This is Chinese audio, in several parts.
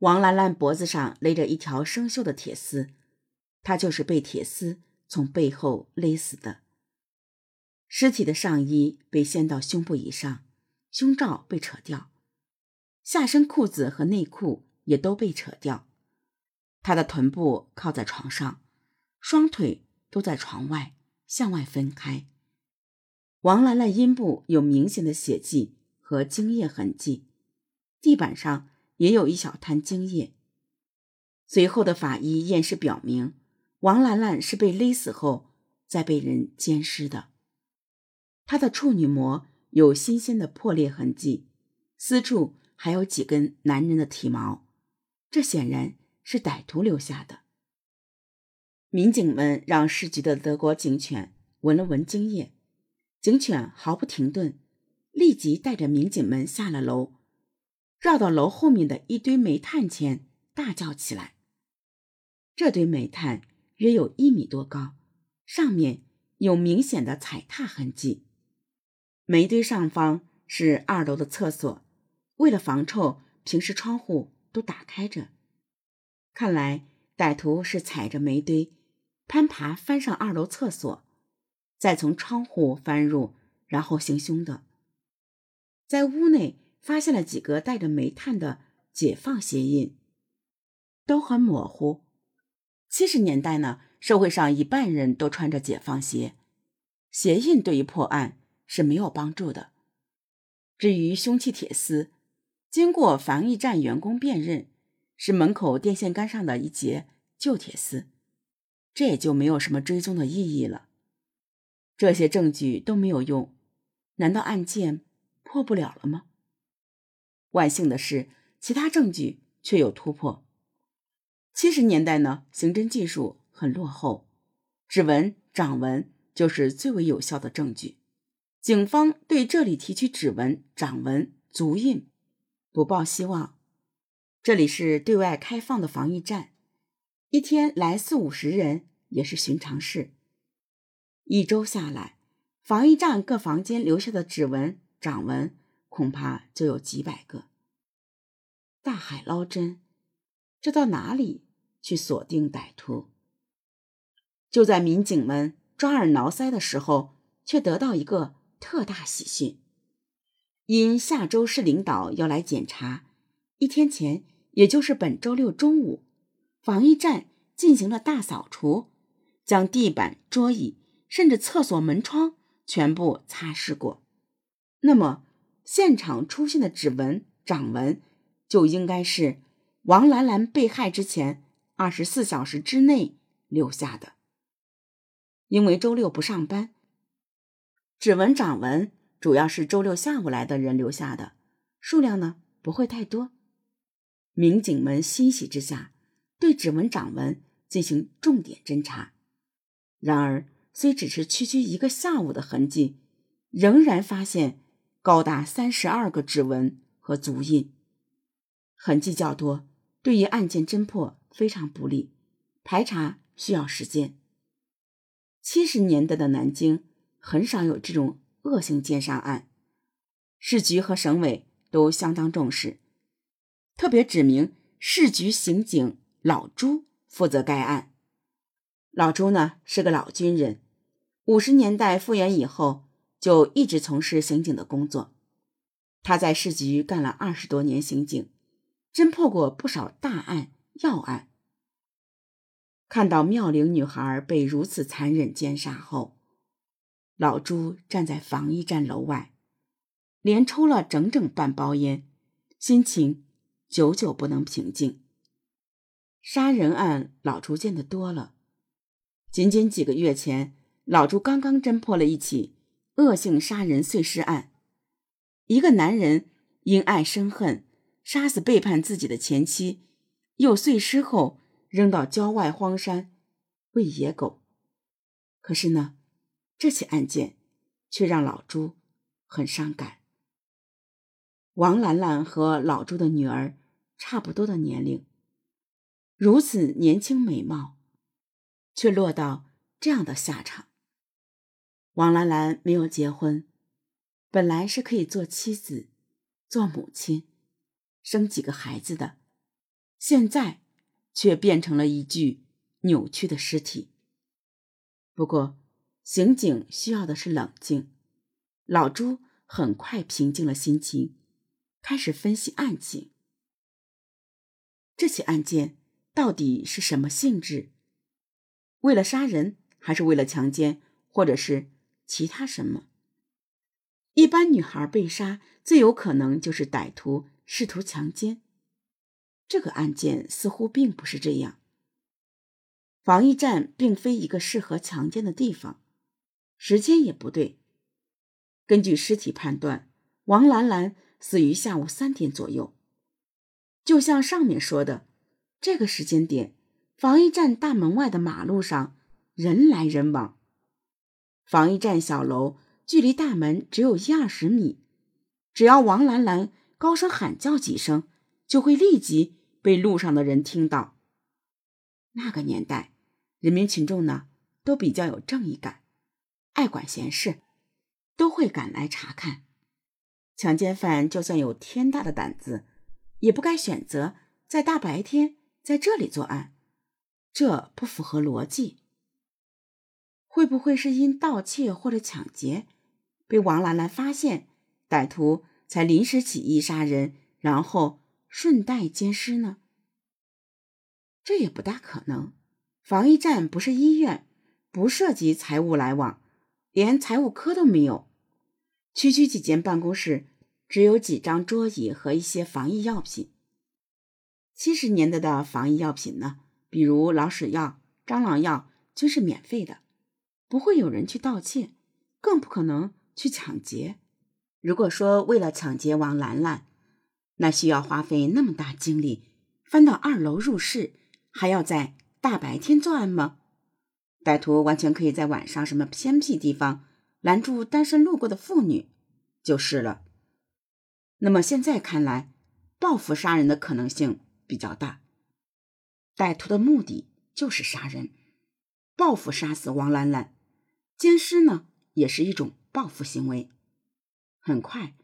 王兰兰脖子上勒着一条生锈的铁丝，她就是被铁丝从背后勒死的。尸体的上衣被掀到胸部以上，胸罩被扯掉，下身裤子和内裤也都被扯掉。她的臀部靠在床上，双腿都在床外向外分开。王兰兰阴部有明显的血迹和精液痕迹，地板上也有一小滩精液。随后的法医验尸表明，王兰兰是被勒死后再被人奸尸的。她的处女膜有新鲜的破裂痕迹，私处还有几根男人的体毛，这显然是歹徒留下的。民警们让市局的德国警犬闻了闻精液。警犬毫不停顿，立即带着民警们下了楼，绕到楼后面的一堆煤炭前，大叫起来。这堆煤炭约有一米多高，上面有明显的踩踏痕迹。煤堆上方是二楼的厕所，为了防臭，平时窗户都打开着。看来歹徒是踩着煤堆，攀爬翻上二楼厕所。再从窗户翻入，然后行凶的。在屋内发现了几个带着煤炭的解放鞋印，都很模糊。七十年代呢，社会上一半人都穿着解放鞋，鞋印对于破案是没有帮助的。至于凶器铁丝，经过防疫站员工辨认，是门口电线杆上的一节旧铁丝，这也就没有什么追踪的意义了。这些证据都没有用，难道案件破不了了吗？万幸的是，其他证据却有突破。七十年代呢，刑侦技术很落后，指纹、掌纹就是最为有效的证据。警方对这里提取指纹、掌纹、足印不抱希望。这里是对外开放的防疫站，一天来四五十人也是寻常事。一周下来，防疫站各房间留下的指纹、掌纹恐怕就有几百个。大海捞针，这到哪里去锁定歹徒？就在民警们抓耳挠腮的时候，却得到一个特大喜讯：因下周市领导要来检查，一天前，也就是本周六中午，防疫站进行了大扫除，将地板、桌椅。甚至厕所门窗全部擦拭过，那么现场出现的指纹、掌纹就应该是王兰兰被害之前二十四小时之内留下的。因为周六不上班，指纹、掌纹主要是周六下午来的人留下的，数量呢不会太多。民警们欣喜之下，对指纹、掌纹进行重点侦查，然而。虽只是区区一个下午的痕迹，仍然发现高达三十二个指纹和足印，痕迹较多，对于案件侦破非常不利，排查需要时间。七十年代的南京很少有这种恶性奸杀案，市局和省委都相当重视，特别指明市局刑警老朱负责该案。老朱呢是个老军人，五十年代复员以后就一直从事刑警的工作。他在市局干了二十多年刑警，侦破过不少大案要案。看到妙龄女孩被如此残忍奸杀后，老朱站在防疫站楼外，连抽了整整半包烟，心情久久不能平静。杀人案老朱见得多了。仅仅几个月前，老朱刚刚侦破了一起恶性杀人碎尸案。一个男人因爱生恨，杀死背叛自己的前妻，又碎尸后扔到郊外荒山喂野狗。可是呢，这起案件却让老朱很伤感。王兰兰和老朱的女儿差不多的年龄，如此年轻美貌。却落到这样的下场。王兰兰没有结婚，本来是可以做妻子、做母亲、生几个孩子的，现在却变成了一具扭曲的尸体。不过，刑警需要的是冷静。老朱很快平静了心情，开始分析案情。这起案件到底是什么性质？为了杀人，还是为了强奸，或者是其他什么？一般女孩被杀，最有可能就是歹徒试图强奸。这个案件似乎并不是这样。防疫站并非一个适合强奸的地方，时间也不对。根据尸体判断，王兰兰死于下午三点左右。就像上面说的，这个时间点，防疫站大门外的马路上人来人往。防疫站小楼距离大门只有一二十米，只要王兰兰高声喊叫几声，就会立即被路上的人听到。那个年代，人民群众呢都比较有正义感，爱管闲事，都会赶来查看。强奸犯就算有天大的胆子，也不该选择在大白天在这里作案，这不符合逻辑。会不会是因盗窃或者抢劫被王兰兰发现，歹徒才临时起意杀人，然后顺带奸尸呢？这也不大可能。防疫站不是医院，不涉及财务来往，连财务科都没有。区区几间办公室，只有几张桌椅和一些防疫药品。七十年代的防疫药品呢，比如老鼠药、蟑螂药，均是免费的。不会有人去盗窃，更不可能去抢劫。如果说为了抢劫王兰兰，那需要花费那么大精力，翻到二楼入室，还要在大白天作案吗？歹徒完全可以在晚上什么偏僻地方拦住单身路过的妇女，就是了。那么现在看来，报复杀人的可能性比较大。歹徒的目的就是杀人，报复杀死王兰兰。奸尸呢，也是一种报复行为。很快，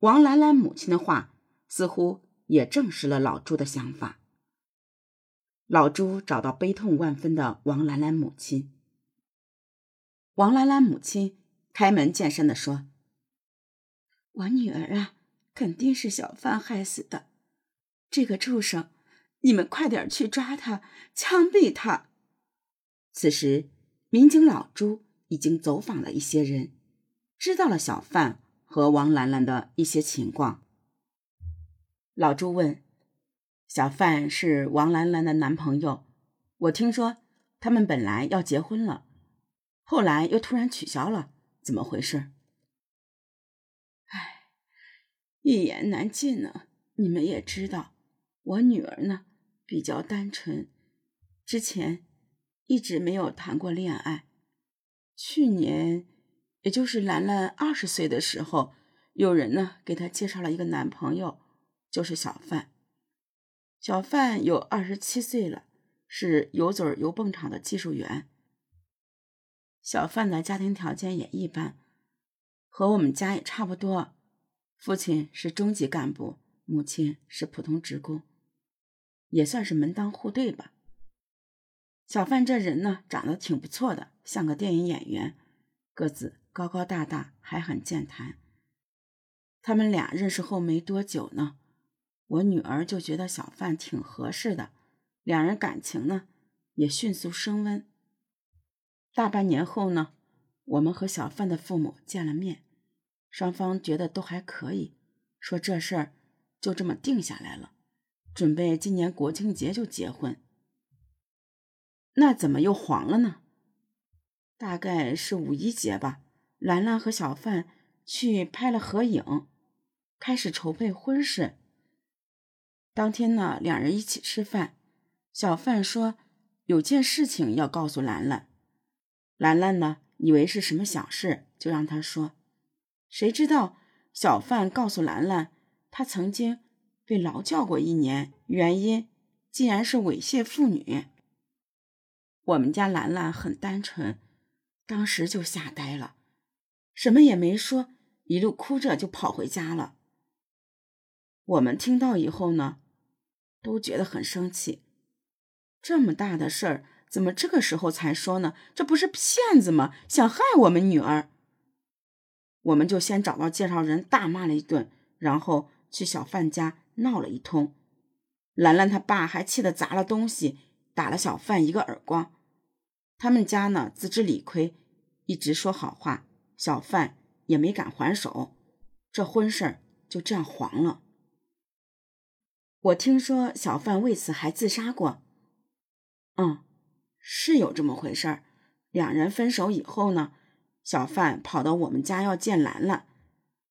王兰兰母亲的话似乎也证实了老朱的想法。老朱找到悲痛万分的王兰兰母亲。王兰兰母亲开门见山的说：“我女儿啊，肯定是小贩害死的。这个畜生，你们快点去抓他，枪毙他。”此时，民警老朱。已经走访了一些人，知道了小范和王兰兰的一些情况。老朱问：“小范是王兰兰的男朋友，我听说他们本来要结婚了，后来又突然取消了，怎么回事？”哎，一言难尽呢。你们也知道，我女儿呢比较单纯，之前一直没有谈过恋爱。去年，也就是兰兰二十岁的时候，有人呢给她介绍了一个男朋友，就是小范。小范有二十七岁了，是油嘴油泵厂的技术员。小范的家庭条件也一般，和我们家也差不多，父亲是中级干部，母亲是普通职工，也算是门当户对吧。小范这人呢，长得挺不错的，像个电影演员，个子高高大大，还很健谈。他们俩认识后没多久呢，我女儿就觉得小范挺合适的，两人感情呢也迅速升温。大半年后呢，我们和小范的父母见了面，双方觉得都还可以，说这事儿就这么定下来了，准备今年国庆节就结婚。那怎么又黄了呢？大概是五一节吧。兰兰和小范去拍了合影，开始筹备婚事。当天呢，两人一起吃饭。小范说有件事情要告诉兰兰。兰兰呢，以为是什么小事，就让他说。谁知道小范告诉兰兰，他曾经被劳教过一年，原因竟然是猥亵妇女。我们家兰兰很单纯，当时就吓呆了，什么也没说，一路哭着就跑回家了。我们听到以后呢，都觉得很生气。这么大的事儿，怎么这个时候才说呢？这不是骗子吗？想害我们女儿。我们就先找到介绍人，大骂了一顿，然后去小范家闹了一通。兰兰他爸还气得砸了东西，打了小范一个耳光。他们家呢，自知理亏，一直说好话，小范也没敢还手。这婚事儿就这样黄了。我听说小范为此还自杀过。嗯，是有这么回事儿。两人分手以后呢，小范跑到我们家要见兰兰，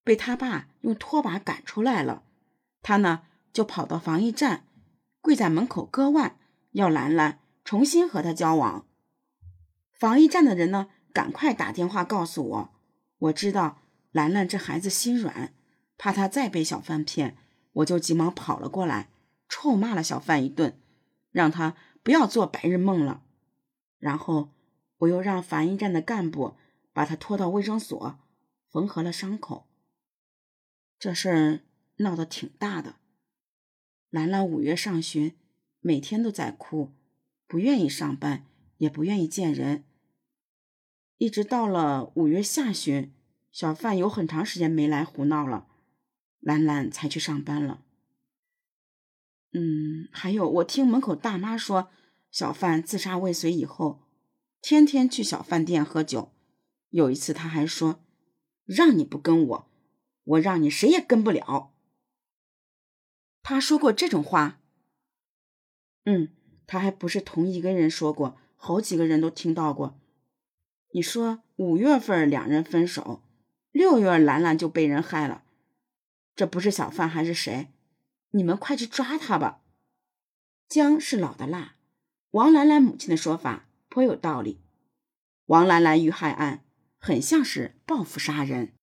被他爸用拖把赶出来了。他呢就跑到防疫站，跪在门口割腕，要兰兰重新和他交往。防疫站的人呢，赶快打电话告诉我，我知道兰兰这孩子心软，怕她再被小范骗，我就急忙跑了过来，臭骂了小范一顿，让他。不要做白日梦了。然后我又让防疫站的干部把他拖到卫生所，缝合了伤口。这事儿闹得挺大的。兰兰五月上旬每天都在哭，不愿意上班，也不愿意见人。一直到了五月下旬，小范有很长时间没来胡闹了，兰兰才去上班了。嗯，还有，我听门口大妈说。小范自杀未遂以后，天天去小饭店喝酒。有一次，他还说：“让你不跟我，我让你谁也跟不了。”他说过这种话。嗯，他还不是同一个人说过，好几个人都听到过。你说五月份两人分手，六月兰兰就被人害了，这不是小范还是谁？你们快去抓他吧！姜是老的辣。王兰兰母亲的说法颇有道理。王兰兰遇害案很像是报复杀人。